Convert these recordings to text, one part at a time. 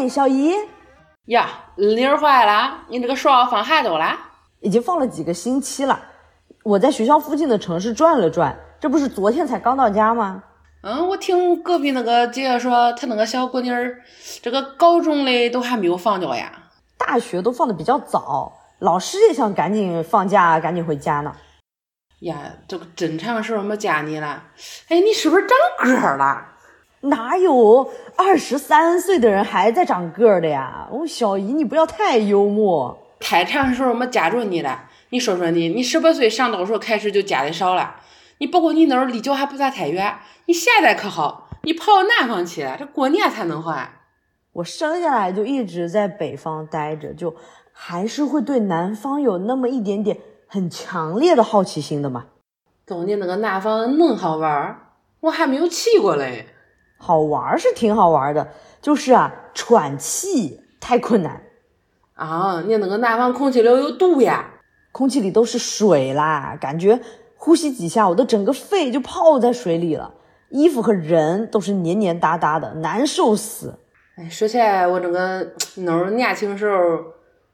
哎，小姨，呀，铃儿坏了，你这个书放下头了？已经放了几个星期了。我在学校附近的城市转了转，这不是昨天才刚到家吗？嗯，我听隔壁那个姐说，她那个小姑女儿，这个高中嘞都还没有放假呀。大学都放的比较早，老师也想赶紧放假，赶紧回家呢。呀，这个真长时候没见你了。哎，你是不是长个儿了？哪有二十三岁的人还在长个儿的呀？哦，小姨，你不要太幽默。太长时候没见着你了。你说说你，你十八岁上道时候开始就夹的少了。你不过你那时候离家还不算太远。你现在可好，你跑到南方去了，这过年才能回。我生下来就一直在北方待着，就还是会对南方有那么一点点很强烈的好奇心的嘛。到你那个南方恁好玩儿？我还没有去过嘞。好玩是挺好玩的，就是啊，喘气太困难。啊，你那个南方空气里有毒呀？空气里都是水啦，感觉呼吸几下，我的整个肺就泡在水里了，衣服和人都是黏黏哒哒的，难受死。哎，说起来，我这个那儿年轻时候，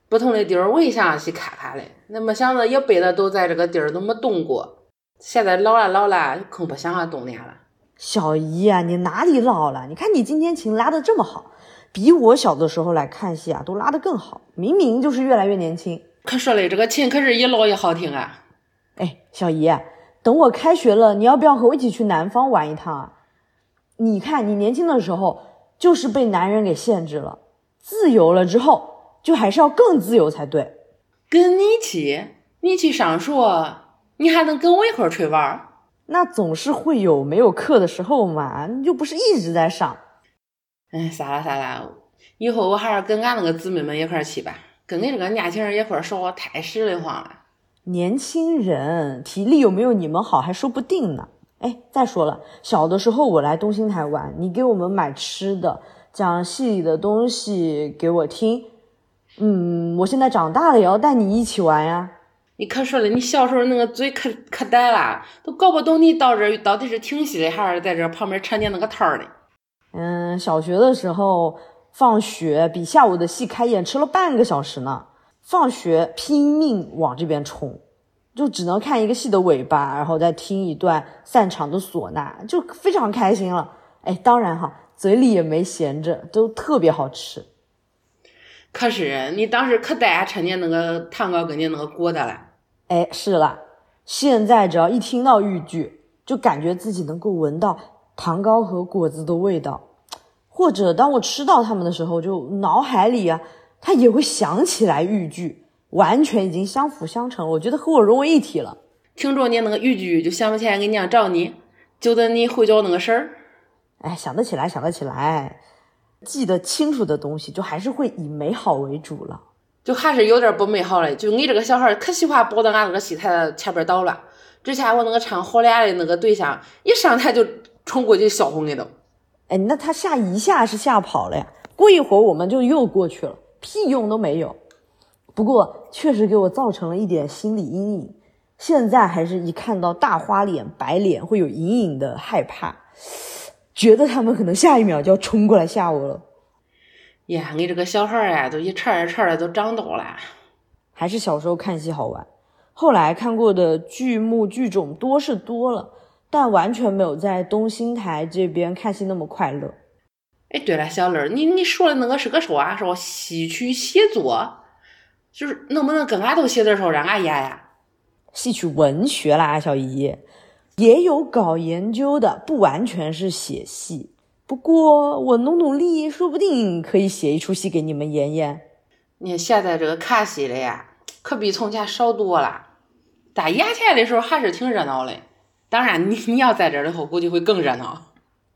不同的地儿我也想去看看嘞。那没想到一辈子都在这个地儿都没动过。现在老了老了，更不想要动念了。小姨啊，你哪里老了？你看你今天琴拉的这么好，比我小的时候来看戏啊都拉得更好，明明就是越来越年轻。可说嘞，这个琴可是一老一好听啊！哎，小姨，等我开学了，你要不要和我一起去南方玩一趟啊？你看，你年轻的时候就是被男人给限制了，自由了之后，就还是要更自由才对。跟你去？你去上学，你还能跟我一块儿去玩？那总是会有没有课的时候嘛，又不是一直在上。哎，算了算了，以后我还是跟俺那个姊妹们一块儿去吧。跟恁这个年轻人一块儿说，太实力慌了。年轻人体力有没有你们好还说不定呢。哎，再说了，小的时候我来东兴台玩，你给我们买吃的，讲戏里的东西给我听。嗯，我现在长大了也要带你一起玩呀。你可说了，你小时候那个嘴可可呆了，都搞不懂你到这到底是听戏的还是在这旁边扯你那个摊儿的。嗯，小学的时候。放学比下午的戏开演迟了半个小时呢。放学拼命往这边冲，就只能看一个戏的尾巴，然后再听一段散场的唢呐，就非常开心了。哎，当然哈，嘴里也没闲着，都特别好吃。可是你当时可带吃你那个糖糕跟你那个果子了。哎，是了，现在只要一听到豫剧，就感觉自己能够闻到糖糕和果子的味道。或者当我吃到它们的时候，就脑海里啊，它也会想起来豫剧，完全已经相辅相成，我觉得和我融为一体了。听着你那个豫剧，就想不起来俺娘找你，就等你回家那个事儿。哎，想得起来，想得起来，记得清楚的东西，就还是会以美好为主了。就还是有点不美好嘞。就你这个小孩可喜欢跑到俺那个戏台前边捣乱。之前我那个唱《好脸》的那个对象，一上台就冲过去笑话你都。哎，那他吓一下是吓跑了呀，过一会儿我们就又过去了，屁用都没有。不过确实给我造成了一点心理阴影，现在还是一看到大花脸、白脸会有隐隐的害怕，觉得他们可能下一秒就要冲过来吓我了。呀，你这个小孩儿啊，都一茬一茬的都长大了，还是小时候看戏好玩，后来看过的剧目剧种多是多了。但完全没有在东兴台这边看戏那么快乐。哎，对了，小乐，你你说的那个是个啥？说戏曲写作，就是能不能跟俺都写点儿让俺演呀？戏曲文学啦，小姨也有搞研究的，不完全是写戏。不过我努努力，说不定可以写一出戏给你们演演。你现在这个看戏的呀，可比从前少多了。但眼前的时候还是挺热闹的。当然，你你要在这儿的话，估计会更热闹。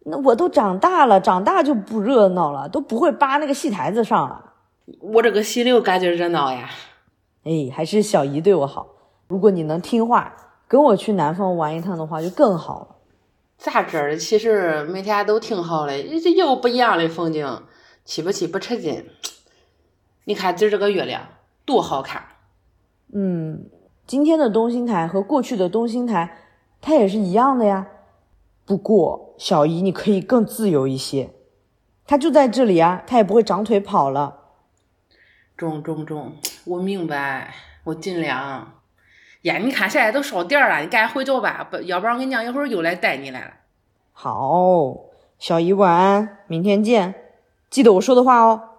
那我都长大了，长大就不热闹了，都不会扒那个戏台子上了。我这个心里感觉热闹呀。哎，还是小姨对我好。如果你能听话，跟我去南方玩一趟的话，就更好了。咱这儿其实每天都挺好的，这又不一样的风景，去不去不吃劲。你看今儿这个月亮多好看。嗯，今天的东兴台和过去的东兴台。它也是一样的呀，不过小姨你可以更自由一些。它就在这里啊，它也不会长腿跑了。中中中，我明白，我尽量。呀，你看现在都烧点了，你赶紧回走吧，不要不然我跟你讲一会儿又来带你来了。好，小姨晚安，明天见，记得我说的话哦。